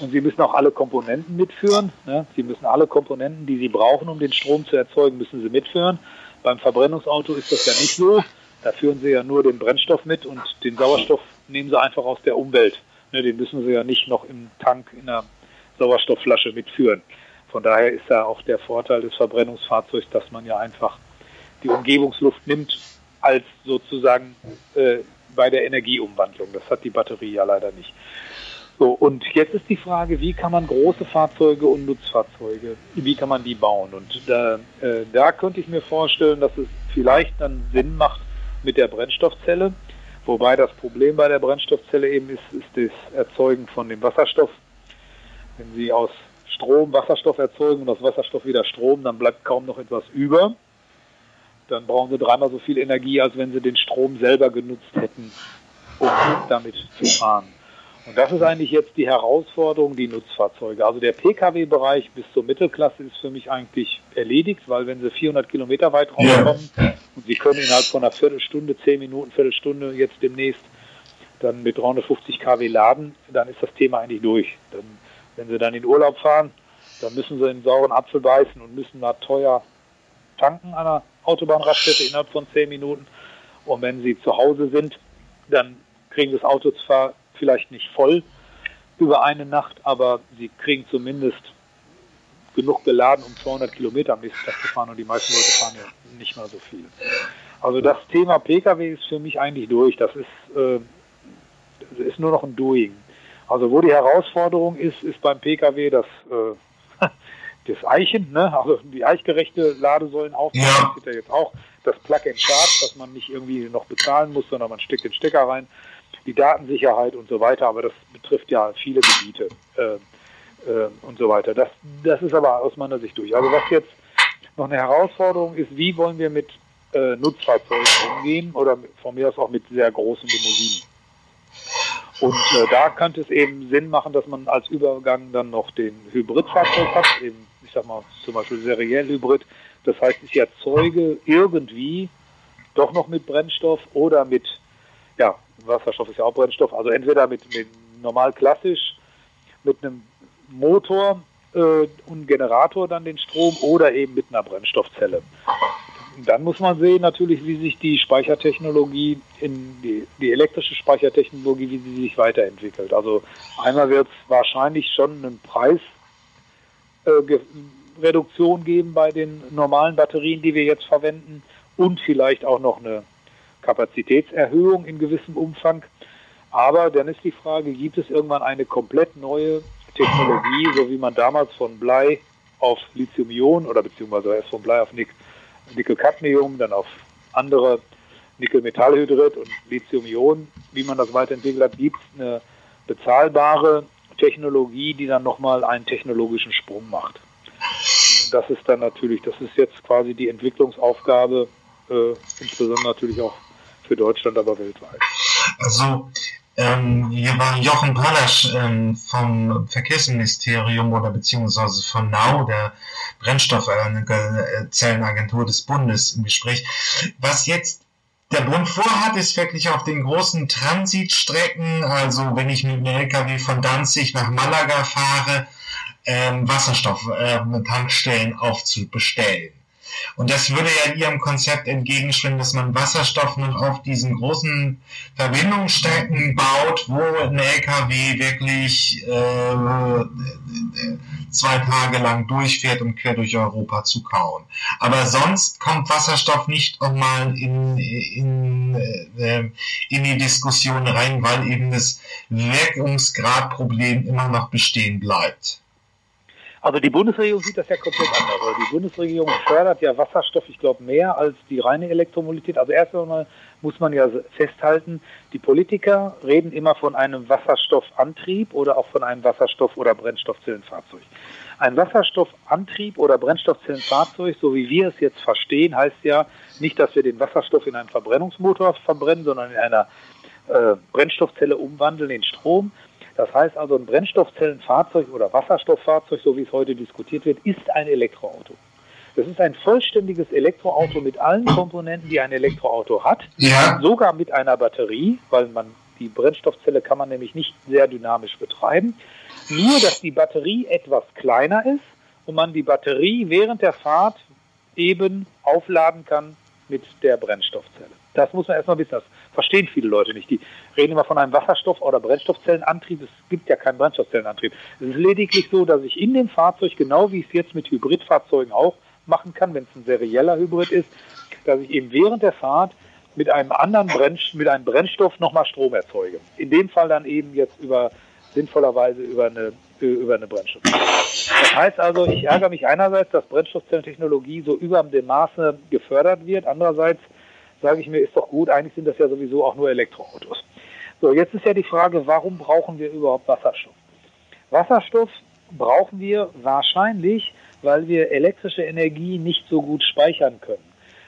Und sie müssen auch alle Komponenten mitführen. Ne? Sie müssen alle Komponenten, die sie brauchen, um den Strom zu erzeugen, müssen sie mitführen. Beim Verbrennungsauto ist das ja nicht so. Da führen sie ja nur den Brennstoff mit und den Sauerstoff nehmen sie einfach aus der Umwelt. Ne? Den müssen sie ja nicht noch im Tank in einer Sauerstoffflasche mitführen. Von daher ist da auch der Vorteil des Verbrennungsfahrzeugs, dass man ja einfach die Umgebungsluft nimmt als sozusagen äh, bei der Energieumwandlung. Das hat die Batterie ja leider nicht. So, und jetzt ist die Frage, wie kann man große Fahrzeuge und Nutzfahrzeuge, wie kann man die bauen? Und da, äh, da könnte ich mir vorstellen, dass es vielleicht dann Sinn macht mit der Brennstoffzelle. Wobei das Problem bei der Brennstoffzelle eben ist, ist das Erzeugen von dem Wasserstoff. Wenn Sie aus Strom Wasserstoff erzeugen und aus Wasserstoff wieder Strom, dann bleibt kaum noch etwas über dann brauchen sie dreimal so viel Energie, als wenn sie den Strom selber genutzt hätten, um damit zu fahren. Und das ist eigentlich jetzt die Herausforderung, die Nutzfahrzeuge. Also der Pkw-Bereich bis zur Mittelklasse ist für mich eigentlich erledigt, weil wenn sie 400 Kilometer weit rauskommen ja. und sie können innerhalb von einer Viertelstunde, 10 Minuten, Viertelstunde jetzt demnächst dann mit 350 kW laden, dann ist das Thema eigentlich durch. Dann, wenn sie dann in Urlaub fahren, dann müssen sie in sauren Apfel beißen und müssen da teuer tanken an einer Autobahnraststätte innerhalb von zehn Minuten. Und wenn Sie zu Hause sind, dann kriegen Sie das Auto zwar vielleicht nicht voll über eine Nacht, aber Sie kriegen zumindest genug geladen, um 200 Kilometer am nächsten Tag zu fahren und die meisten Leute fahren ja nicht mal so viel. Also das Thema Pkw ist für mich eigentlich durch. Das ist, äh, das ist nur noch ein Doing. Also wo die Herausforderung ist, ist beim Pkw das äh, (laughs) das Eichen, ne? also die eichgerechte Ladesäulen aufbauen. Ja. Das gibt ja jetzt auch das Plug-and-Charge, dass man nicht irgendwie noch bezahlen muss, sondern man steckt den Stecker rein, die Datensicherheit und so weiter. Aber das betrifft ja viele Gebiete äh, äh, und so weiter. Das, das ist aber aus meiner Sicht durch. Also was jetzt noch eine Herausforderung ist, wie wollen wir mit äh, Nutzfahrzeugen umgehen oder von mir aus auch mit sehr großen Limousinen. Und äh, da könnte es eben Sinn machen, dass man als Übergang dann noch den Hybridfahrzeug hat, eben ich sag mal, zum Beispiel seriell Hybrid. Das heißt, ich erzeuge irgendwie doch noch mit Brennstoff oder mit, ja, Wasserstoff ist ja auch Brennstoff, also entweder mit, mit normal klassisch, mit einem Motor äh, und Generator dann den Strom oder eben mit einer Brennstoffzelle. Dann muss man sehen natürlich, wie sich die Speichertechnologie in die, die elektrische Speichertechnologie, wie sie sich weiterentwickelt. Also einmal wird es wahrscheinlich schon einen Preis äh, Reduktion geben bei den normalen Batterien, die wir jetzt verwenden und vielleicht auch noch eine Kapazitätserhöhung in gewissem Umfang. Aber dann ist die Frage, gibt es irgendwann eine komplett neue Technologie, so wie man damals von Blei auf Lithium-Ionen oder beziehungsweise erst von Blei auf Nickel-Cadmium, dann auf andere Nickel-Metallhydrid und Lithium-Ionen, wie man das weiterentwickelt hat, gibt es eine bezahlbare Technologie, die dann nochmal einen technologischen Sprung macht. Das ist dann natürlich, das ist jetzt quasi die Entwicklungsaufgabe, äh, insbesondere natürlich auch für Deutschland, aber weltweit. Also ähm, hier war Jochen Pallasch ähm, vom Verkehrsministerium oder beziehungsweise von NAU, der Brennstoffzellenagentur des Bundes im Gespräch. Was jetzt der Bund vorhat, ist wirklich auf den großen Transitstrecken, also wenn ich mit dem LKW von Danzig nach Malaga fahre, ähm, Wasserstoff-Tankstellen ähm, aufzubestellen. Und das würde ja Ihrem Konzept entgegenschwimmen, dass man Wasserstoff noch auf diesen großen Verbindungsstrecken baut, wo ein LKW wirklich äh, zwei Tage lang durchfährt, um quer durch Europa zu kauen. Aber sonst kommt Wasserstoff nicht nochmal in, in, äh, in die Diskussion rein, weil eben das Wirkungsgradproblem immer noch bestehen bleibt. Also die Bundesregierung sieht das ja komplett anders. Also die Bundesregierung fördert ja Wasserstoff, ich glaube, mehr als die reine Elektromobilität. Also erst einmal muss man ja festhalten, die Politiker reden immer von einem Wasserstoffantrieb oder auch von einem Wasserstoff- oder Brennstoffzellenfahrzeug. Ein Wasserstoffantrieb oder Brennstoffzellenfahrzeug, so wie wir es jetzt verstehen, heißt ja nicht, dass wir den Wasserstoff in einem Verbrennungsmotor verbrennen, sondern in einer äh, Brennstoffzelle umwandeln in Strom. Das heißt also, ein Brennstoffzellenfahrzeug oder Wasserstofffahrzeug, so wie es heute diskutiert wird, ist ein Elektroauto. Das ist ein vollständiges Elektroauto mit allen Komponenten, die ein Elektroauto hat. Ja. Sogar mit einer Batterie, weil man die Brennstoffzelle kann man nämlich nicht sehr dynamisch betreiben. Nur, dass die Batterie etwas kleiner ist und man die Batterie während der Fahrt eben aufladen kann mit der Brennstoffzelle. Das muss man erstmal wissen. Das verstehen viele Leute nicht. Die reden immer von einem Wasserstoff- oder Brennstoffzellenantrieb. Es gibt ja keinen Brennstoffzellenantrieb. Es ist lediglich so, dass ich in dem Fahrzeug, genau wie ich es jetzt mit Hybridfahrzeugen auch machen kann, wenn es ein serieller Hybrid ist, dass ich eben während der Fahrt mit einem anderen Brennstoff, mit einem Brennstoff nochmal Strom erzeuge. In dem Fall dann eben jetzt über sinnvollerweise über eine über eine Brennstoffzelle. Das heißt also, ich ärgere mich einerseits, dass Brennstoffzellentechnologie so über dem Maße gefördert wird. Andererseits sage ich mir, ist doch gut, eigentlich sind das ja sowieso auch nur Elektroautos. So, jetzt ist ja die Frage, warum brauchen wir überhaupt Wasserstoff? Wasserstoff brauchen wir wahrscheinlich, weil wir elektrische Energie nicht so gut speichern können.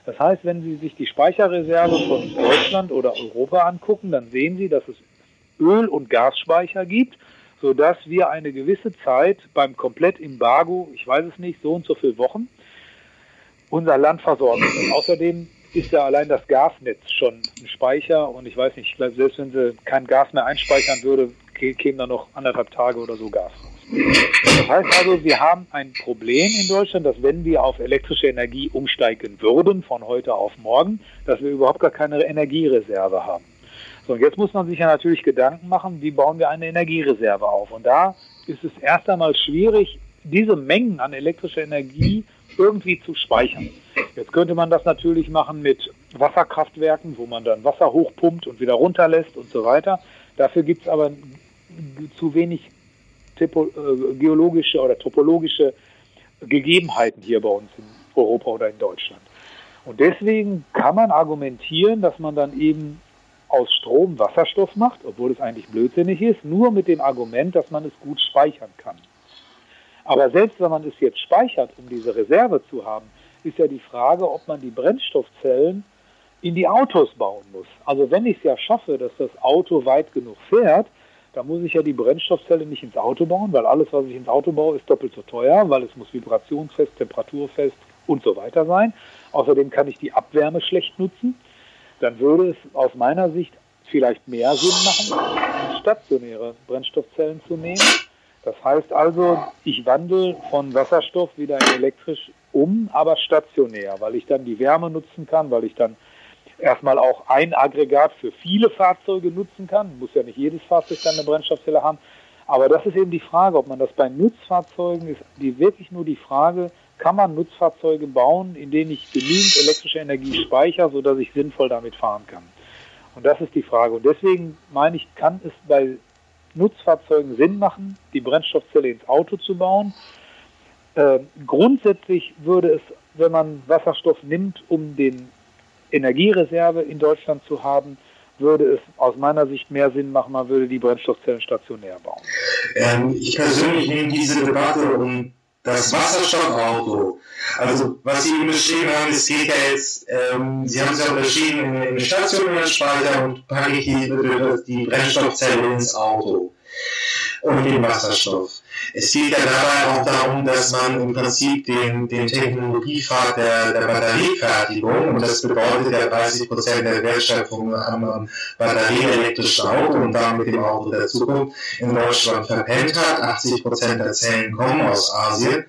Das heißt, wenn Sie sich die Speicherreserve von Deutschland oder Europa angucken, dann sehen Sie, dass es Öl- und Gasspeicher gibt, sodass wir eine gewisse Zeit beim Komplettembargo, ich weiß es nicht, so und so viele Wochen, unser Land versorgen können. Außerdem ist ja allein das Gasnetz schon ein Speicher und ich weiß nicht, ich glaube, selbst wenn sie kein Gas mehr einspeichern würde, kämen da noch anderthalb Tage oder so Gas raus. Das heißt also, wir haben ein Problem in Deutschland, dass wenn wir auf elektrische Energie umsteigen würden von heute auf morgen, dass wir überhaupt gar keine Energiereserve haben. So, und jetzt muss man sich ja natürlich Gedanken machen, wie bauen wir eine Energiereserve auf? Und da ist es erst einmal schwierig, diese Mengen an elektrischer Energie irgendwie zu speichern. Jetzt könnte man das natürlich machen mit Wasserkraftwerken, wo man dann Wasser hochpumpt und wieder runterlässt und so weiter. Dafür gibt es aber zu wenig äh, geologische oder topologische Gegebenheiten hier bei uns in Europa oder in Deutschland. Und deswegen kann man argumentieren, dass man dann eben aus Strom Wasserstoff macht, obwohl es eigentlich blödsinnig ist, nur mit dem Argument, dass man es gut speichern kann. Aber selbst wenn man es jetzt speichert, um diese Reserve zu haben, ist ja die Frage, ob man die Brennstoffzellen in die Autos bauen muss. Also wenn ich es ja schaffe, dass das Auto weit genug fährt, dann muss ich ja die Brennstoffzelle nicht ins Auto bauen, weil alles, was ich ins Auto baue, ist doppelt so teuer, weil es muss vibrationsfest, temperaturfest und so weiter sein. Außerdem kann ich die Abwärme schlecht nutzen. Dann würde es aus meiner Sicht vielleicht mehr Sinn machen, stationäre Brennstoffzellen zu nehmen das heißt also, ich wandle von Wasserstoff wieder in elektrisch um, aber stationär, weil ich dann die Wärme nutzen kann, weil ich dann erstmal auch ein Aggregat für viele Fahrzeuge nutzen kann. Muss ja nicht jedes Fahrzeug dann eine Brennstoffzelle haben. Aber das ist eben die Frage, ob man das bei Nutzfahrzeugen ist, die wirklich nur die Frage, kann man Nutzfahrzeuge bauen, in denen ich genügend elektrische Energie speichere, sodass ich sinnvoll damit fahren kann. Und das ist die Frage. Und deswegen meine ich, kann es bei Nutzfahrzeugen Sinn machen, die Brennstoffzelle ins Auto zu bauen. Äh, grundsätzlich würde es, wenn man Wasserstoff nimmt, um den Energiereserve in Deutschland zu haben, würde es aus meiner Sicht mehr Sinn machen, man würde die Brennstoffzellen stationär bauen. Ähm, ich persönlich nehme diese Debatte um das Wasserstoffauto. Also was Sie beschrieben haben, es geht ja jetzt, ähm, Sie haben es ja unterschieden in, in den stationären Speicher und packe ich die, die Brennstoffzelle ins Auto und den Wasserstoff. Es geht ja dabei auch darum, dass man im Prinzip den, den Technologiepfad der, der Batteriefertigung, und das bedeutet ja 30 Prozent der Wertschöpfung am batterieelektrischen Auto und damit dem Auto der Zukunft in Deutschland verpennt hat. 80 Prozent der Zellen kommen aus Asien.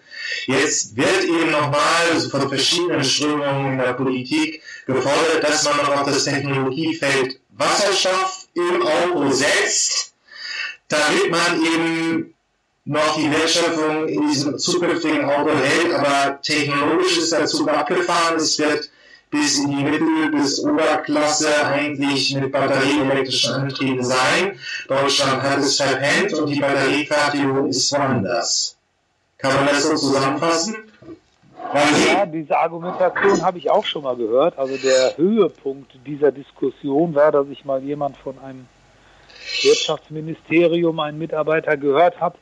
Jetzt wird eben nochmal von verschiedenen Strömungen in der Politik gefordert, dass man noch auf das Technologiefeld Wasserstoff im Auto setzt, damit man eben noch die Wertschöpfung in diesem zukünftigen Auto hält, aber technologisch ist der Zug abgefahren. Es wird bis in die Mittel- bis Oberklasse eigentlich mit batterieelektrischen Antrieben sein. Deutschland hat es verpennt und die Batteriefertigung ist woanders. Kann man das so zusammenfassen? Ja, diese Argumentation habe ich auch schon mal gehört. Also der Höhepunkt dieser Diskussion war, dass ich mal jemand von einem Wirtschaftsministerium, einen Mitarbeiter gehört habe,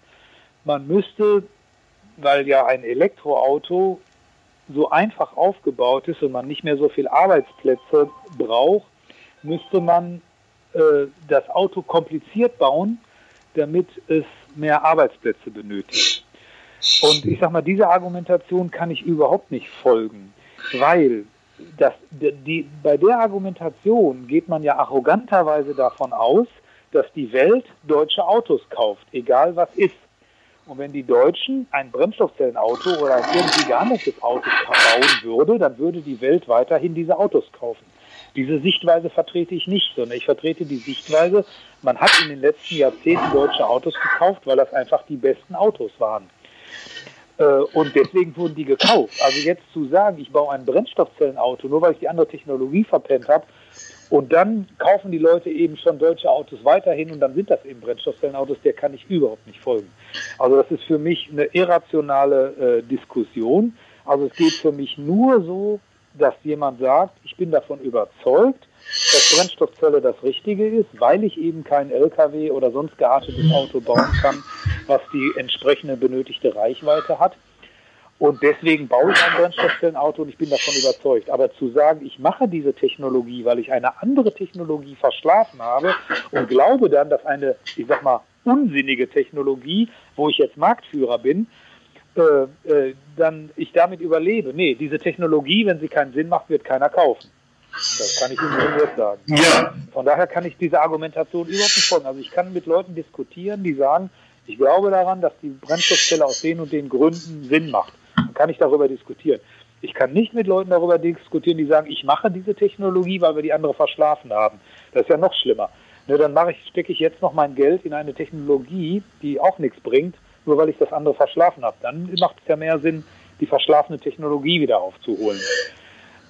man müsste, weil ja ein Elektroauto so einfach aufgebaut ist und man nicht mehr so viel Arbeitsplätze braucht, müsste man äh, das Auto kompliziert bauen, damit es mehr Arbeitsplätze benötigt. Und ich sag mal, diese Argumentation kann ich überhaupt nicht folgen, weil das, die, bei der Argumentation geht man ja arroganterweise davon aus, dass die Welt deutsche Autos kauft, egal was ist. Und wenn die Deutschen ein Brennstoffzellenauto oder ein irgendwie gehandeltes Auto bauen würde, dann würde die Welt weiterhin diese Autos kaufen. Diese Sichtweise vertrete ich nicht, sondern ich vertrete die Sichtweise, man hat in den letzten Jahrzehnten deutsche Autos gekauft, weil das einfach die besten Autos waren. Äh, und deswegen wurden die gekauft. Also jetzt zu sagen, ich baue ein Brennstoffzellenauto, nur weil ich die andere Technologie verpennt habe, und dann kaufen die Leute eben schon deutsche Autos weiterhin und dann sind das eben Brennstoffzellenautos, der kann ich überhaupt nicht folgen. Also das ist für mich eine irrationale äh, Diskussion. Also es geht für mich nur so, dass jemand sagt, ich bin davon überzeugt, dass Brennstoffzelle das Richtige ist, weil ich eben kein LKW oder sonst geartetes Auto bauen kann, was die entsprechende benötigte Reichweite hat. Und deswegen baue ich ein Brennstoffzellenauto und ich bin davon überzeugt. Aber zu sagen, ich mache diese Technologie, weil ich eine andere Technologie verschlafen habe und glaube dann, dass eine, ich sag mal, unsinnige Technologie, wo ich jetzt Marktführer bin, äh, äh, dann ich damit überlebe. Nee, diese Technologie, wenn sie keinen Sinn macht, wird keiner kaufen. Das kann ich Ihnen nur jetzt sagen. Ja. Von daher kann ich diese Argumentation überhaupt nicht folgen. Also ich kann mit Leuten diskutieren, die sagen, ich glaube daran, dass die Brennstoffzelle aus den und den Gründen Sinn macht. Dann kann ich darüber diskutieren. Ich kann nicht mit Leuten darüber diskutieren, die sagen, ich mache diese Technologie, weil wir die andere verschlafen haben. Das ist ja noch schlimmer. Ne, dann mache ich, stecke ich jetzt noch mein Geld in eine Technologie, die auch nichts bringt, nur weil ich das andere verschlafen habe. Dann macht es ja mehr Sinn, die verschlafene Technologie wieder aufzuholen.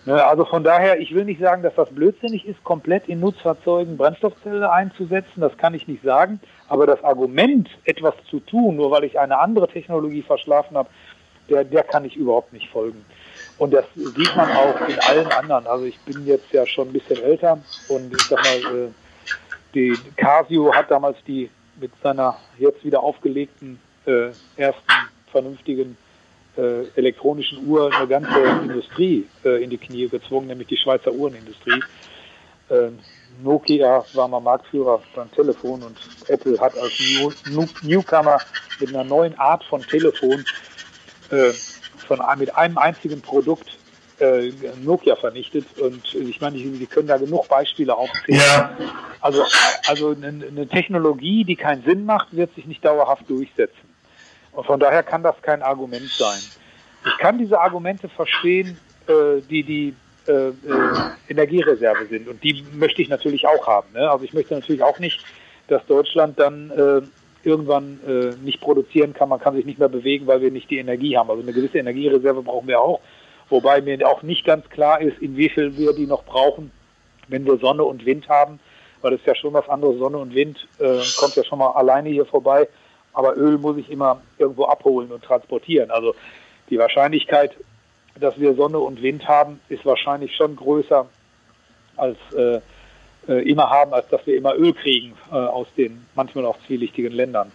Ne, also von daher, ich will nicht sagen, dass das blödsinnig ist, komplett in Nutzfahrzeugen Brennstoffzelle einzusetzen. Das kann ich nicht sagen. Aber das Argument, etwas zu tun, nur weil ich eine andere Technologie verschlafen habe, der, der kann ich überhaupt nicht folgen. Und das sieht man auch in allen anderen. Also ich bin jetzt ja schon ein bisschen älter und ich sag mal, äh, die Casio hat damals die mit seiner jetzt wieder aufgelegten äh, ersten vernünftigen äh, elektronischen Uhr eine ganze Industrie äh, in die Knie gezwungen, nämlich die Schweizer Uhrenindustrie. Ähm, Nokia war mal Marktführer beim Telefon und Apple hat als New, New, Newcomer mit einer neuen Art von Telefon äh, von, mit einem einzigen Produkt äh, Nokia vernichtet. Und ich meine, die, können da genug Beispiele aufzählen. Ja. Also, also eine, eine Technologie, die keinen Sinn macht, wird sich nicht dauerhaft durchsetzen. Und von daher kann das kein Argument sein. Ich kann diese Argumente verstehen, äh, die die äh, äh, Energiereserve sind. Und die möchte ich natürlich auch haben. Ne? Also ich möchte natürlich auch nicht, dass Deutschland dann äh, irgendwann äh, nicht produzieren kann. Man kann sich nicht mehr bewegen, weil wir nicht die Energie haben. Also eine gewisse Energiereserve brauchen wir auch. Wobei mir auch nicht ganz klar ist, in wie viel wir die noch brauchen, wenn wir Sonne und Wind haben. Weil das ist ja schon was anderes. Sonne und Wind äh, kommt ja schon mal alleine hier vorbei. Aber Öl muss ich immer irgendwo abholen und transportieren. Also die Wahrscheinlichkeit, dass wir Sonne und Wind haben, ist wahrscheinlich schon größer als äh, immer haben, als dass wir immer Öl kriegen äh, aus den manchmal auch zwielichtigen Ländern.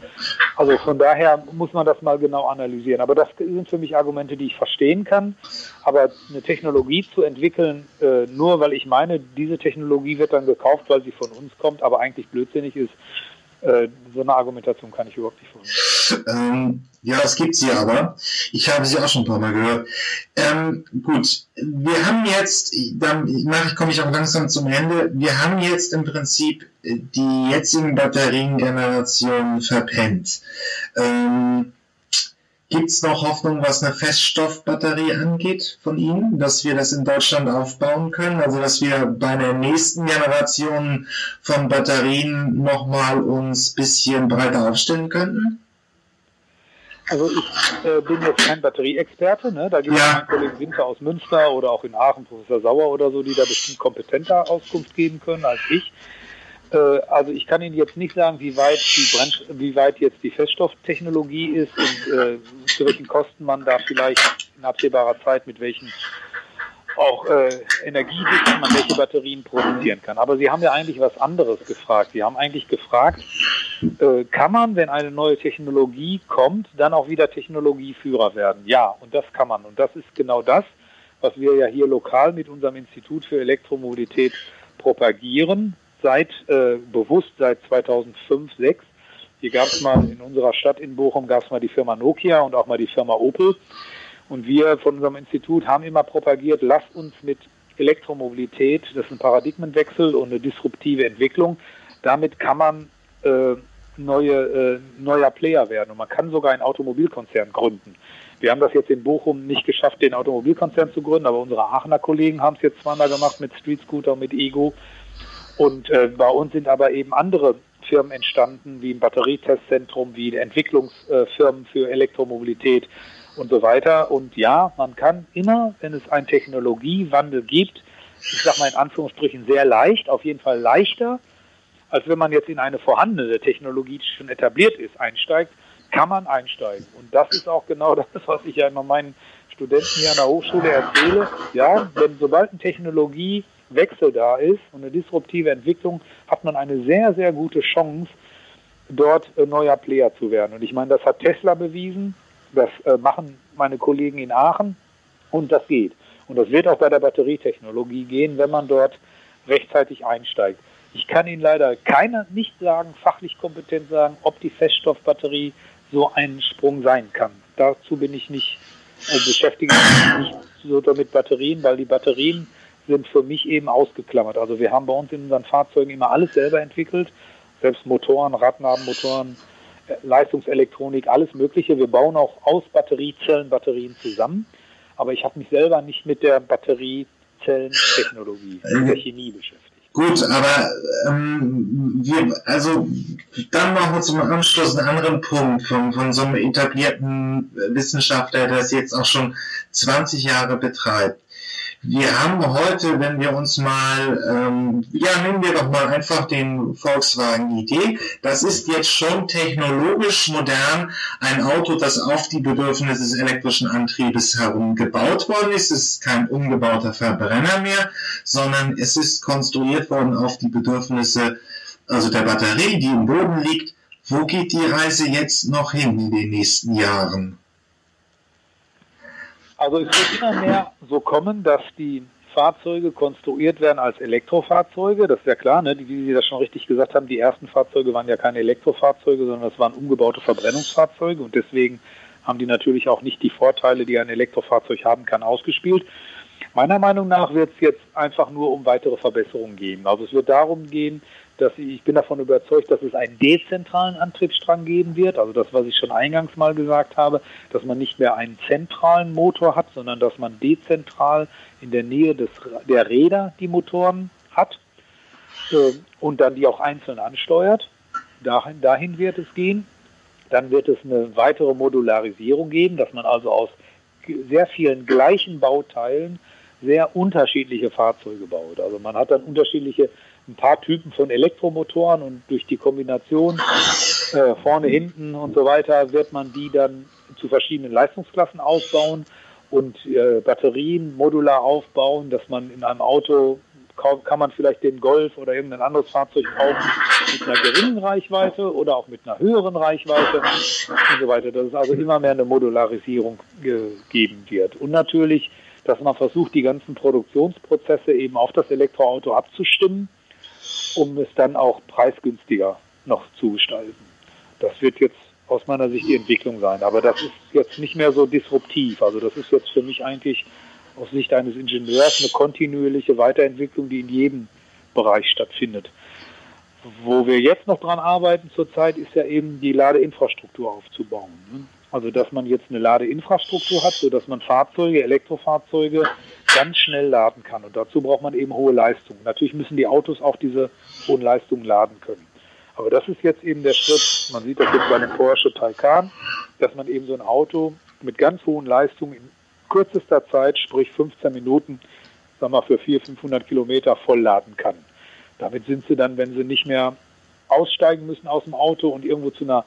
Also von daher muss man das mal genau analysieren. Aber das sind für mich Argumente, die ich verstehen kann. Aber eine Technologie zu entwickeln, äh, nur weil ich meine, diese Technologie wird dann gekauft, weil sie von uns kommt, aber eigentlich blödsinnig ist, äh, so eine Argumentation kann ich überhaupt nicht folgen. Ähm, ja, es gibt sie aber. Ich habe sie auch schon ein paar Mal gehört. Ähm, gut, wir haben jetzt, dann komme ich auch langsam zum Ende. Wir haben jetzt im Prinzip die jetzigen Batteriengenerationen verpennt. Ähm, Gibt es noch Hoffnung, was eine Feststoffbatterie angeht von Ihnen, dass wir das in Deutschland aufbauen können? Also dass wir bei der nächsten Generation von Batterien nochmal uns bisschen breiter aufstellen könnten? Also ich äh, bin jetzt kein Batterieexperte, ne? da gibt es ja. meinen Kollegen Winter aus Münster oder auch in Aachen Professor Sauer oder so, die da bestimmt kompetenter Auskunft geben können als ich. Äh, also ich kann Ihnen jetzt nicht sagen, wie weit, die Brennst wie weit jetzt die Feststofftechnologie ist und äh, zu welchen Kosten man da vielleicht in absehbarer Zeit mit welchen auch äh, Energiedichten man welche Batterien produzieren kann. Aber Sie haben ja eigentlich was anderes gefragt. Sie haben eigentlich gefragt, äh, kann man, wenn eine neue Technologie kommt, dann auch wieder Technologieführer werden? Ja, und das kann man. Und das ist genau das, was wir ja hier lokal mit unserem Institut für Elektromobilität propagieren seit äh, bewusst seit 2005, 2006. Hier gab es mal in unserer Stadt in Bochum gab es mal die Firma Nokia und auch mal die Firma Opel. Und wir von unserem Institut haben immer propagiert, lasst uns mit Elektromobilität, das ist ein Paradigmenwechsel und eine disruptive Entwicklung, damit kann man äh, neue, äh, neuer Player werden. Und man kann sogar einen Automobilkonzern gründen. Wir haben das jetzt in Bochum nicht geschafft, den Automobilkonzern zu gründen, aber unsere Aachener Kollegen haben es jetzt zweimal gemacht mit Street Scooter, und mit Ego. Und äh, bei uns sind aber eben andere Firmen entstanden, wie ein Batterietestzentrum, wie Entwicklungsfirmen für Elektromobilität und so weiter. Und ja, man kann immer, wenn es einen Technologiewandel gibt, ich sage mal in Anführungsstrichen sehr leicht, auf jeden Fall leichter, als wenn man jetzt in eine vorhandene Technologie, die schon etabliert ist, einsteigt, kann man einsteigen. Und das ist auch genau (laughs) das, was ich ja immer meinen Studenten hier an der Hochschule erzähle. Ja, denn sobald eine Technologie Wechsel da ist und eine disruptive Entwicklung, hat man eine sehr, sehr gute Chance, dort äh, neuer Player zu werden. Und ich meine, das hat Tesla bewiesen, das äh, machen meine Kollegen in Aachen und das geht. Und das wird auch bei der Batterietechnologie gehen, wenn man dort rechtzeitig einsteigt. Ich kann Ihnen leider keiner nicht sagen, fachlich kompetent sagen, ob die Feststoffbatterie so ein Sprung sein kann. Dazu bin ich nicht äh, beschäftigt, nicht so mit Batterien, weil die Batterien sind für mich eben ausgeklammert. Also wir haben bei uns in unseren Fahrzeugen immer alles selber entwickelt, selbst Motoren, Radnabenmotoren, Leistungselektronik, alles Mögliche. Wir bauen auch aus Batteriezellen Batterien zusammen, aber ich habe mich selber nicht mit der Batteriezellentechnologie, mit der Chemie beschäftigt. Gut, aber ähm, wir, also dann machen wir zum Anschluss einen anderen Punkt von, von so einem etablierten Wissenschaftler, der das jetzt auch schon 20 Jahre betreibt. Wir haben heute, wenn wir uns mal, ähm, ja, nehmen wir doch mal einfach den Volkswagen ID. Das ist jetzt schon technologisch modern ein Auto, das auf die Bedürfnisse des elektrischen Antriebes herum gebaut worden ist. Es ist kein umgebauter Verbrenner mehr, sondern es ist konstruiert worden auf die Bedürfnisse, also der Batterie, die im Boden liegt. Wo geht die Reise jetzt noch hin in den nächsten Jahren? Also es wird immer mehr so kommen, dass die Fahrzeuge konstruiert werden als Elektrofahrzeuge. Das ist ja klar, ne? wie Sie das schon richtig gesagt haben, die ersten Fahrzeuge waren ja keine Elektrofahrzeuge, sondern das waren umgebaute Verbrennungsfahrzeuge und deswegen haben die natürlich auch nicht die Vorteile, die ein Elektrofahrzeug haben kann, ausgespielt. Meiner Meinung nach wird es jetzt einfach nur um weitere Verbesserungen gehen. Also es wird darum gehen, dass ich, ich bin davon überzeugt, dass es einen dezentralen Antriebsstrang geben wird. Also das, was ich schon eingangs mal gesagt habe, dass man nicht mehr einen zentralen Motor hat, sondern dass man dezentral in der Nähe des, der Räder die Motoren hat äh, und dann die auch einzeln ansteuert. Dahin, dahin wird es gehen. Dann wird es eine weitere Modularisierung geben, dass man also aus sehr vielen gleichen Bauteilen sehr unterschiedliche Fahrzeuge baut. Also man hat dann unterschiedliche ein paar Typen von Elektromotoren und durch die Kombination äh, vorne, hinten und so weiter wird man die dann zu verschiedenen Leistungsklassen ausbauen und äh, Batterien modular aufbauen, dass man in einem Auto kann man vielleicht den Golf oder irgendein anderes Fahrzeug kaufen mit einer geringen Reichweite oder auch mit einer höheren Reichweite und so weiter. Dass es also immer mehr eine Modularisierung geben wird. Und natürlich, dass man versucht, die ganzen Produktionsprozesse eben auf das Elektroauto abzustimmen um es dann auch preisgünstiger noch zu gestalten. Das wird jetzt aus meiner Sicht die Entwicklung sein. Aber das ist jetzt nicht mehr so disruptiv. Also das ist jetzt für mich eigentlich aus Sicht eines Ingenieurs eine kontinuierliche Weiterentwicklung, die in jedem Bereich stattfindet. Wo wir jetzt noch dran arbeiten zurzeit, ist ja eben die Ladeinfrastruktur aufzubauen. Ne? Also dass man jetzt eine Ladeinfrastruktur hat, sodass man Fahrzeuge, Elektrofahrzeuge ganz schnell laden kann. Und dazu braucht man eben hohe Leistungen. Natürlich müssen die Autos auch diese hohen Leistungen laden können. Aber das ist jetzt eben der Schritt, man sieht das jetzt bei dem Porsche Taycan, dass man eben so ein Auto mit ganz hohen Leistungen in kürzester Zeit, sprich 15 Minuten, sagen wir für 400, 500 Kilometer vollladen kann. Damit sind sie dann, wenn sie nicht mehr aussteigen müssen aus dem Auto und irgendwo zu einer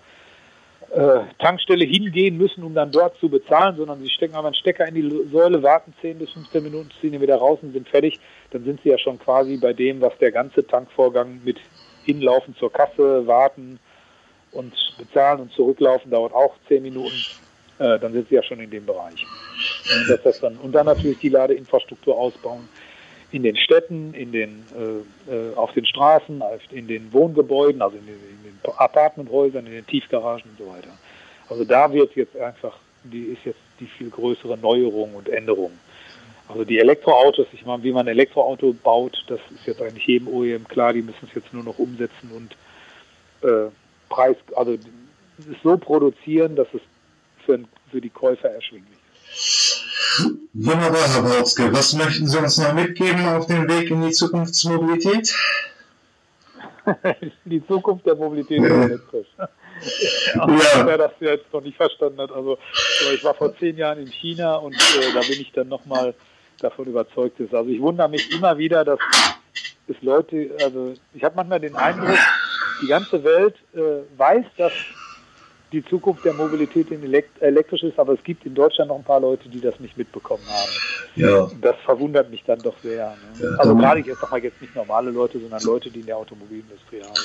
äh, Tankstelle hingehen müssen, um dann dort zu bezahlen, sondern sie stecken aber einen Stecker in die Säule, warten 10 bis 15 Minuten, ziehen ihn wieder raus und sind fertig. Dann sind sie ja schon quasi bei dem, was der ganze Tankvorgang mit hinlaufen zur Kasse, warten und bezahlen und zurücklaufen dauert auch 10 Minuten. Äh, dann sind sie ja schon in dem Bereich. Und, das dann, und dann natürlich die Ladeinfrastruktur ausbauen in den Städten, in den, äh, äh, auf den Straßen, in den Wohngebäuden, also in den, in den Apartmenthäusern, in den Tiefgaragen und so weiter. Also da wird jetzt einfach, die ist jetzt die viel größere Neuerung und Änderung. Also die Elektroautos, ich meine, wie man ein Elektroauto baut, das ist jetzt eigentlich jedem OEM klar, die müssen es jetzt nur noch umsetzen und äh, Preis, also es so produzieren, dass es für, für die Käufer erschwinglich ist. Wunderbar, Herr Bautzke. Was möchten Sie uns noch mitgeben auf dem Weg in die Zukunftsmobilität? (laughs) die Zukunft der Mobilität ist elektrisch. ja. (laughs) Wer das jetzt noch nicht verstanden hat. Also ich war vor zehn Jahren in China und äh, da bin ich dann nochmal davon überzeugt ist. Also ich wundere mich immer wieder, dass es Leute, also ich habe manchmal den Eindruck, die ganze Welt äh, weiß, dass die Zukunft der Mobilität in elekt elektrisch ist, aber es gibt in Deutschland noch ein paar Leute, die das nicht mitbekommen haben. Ja. Das verwundert mich dann doch sehr. Ne? Ja, also gerade jetzt sag mal jetzt nicht normale Leute, sondern Leute, die in der Automobilindustrie arbeiten.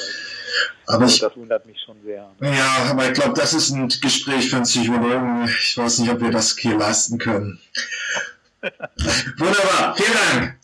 Aber also ich, das wundert mich schon sehr. Ne? Ja, aber ich glaube, das ist ein Gespräch für einen Psychologen. Ich weiß nicht, ob wir das hier leisten können. (laughs) Wunderbar, vielen Dank.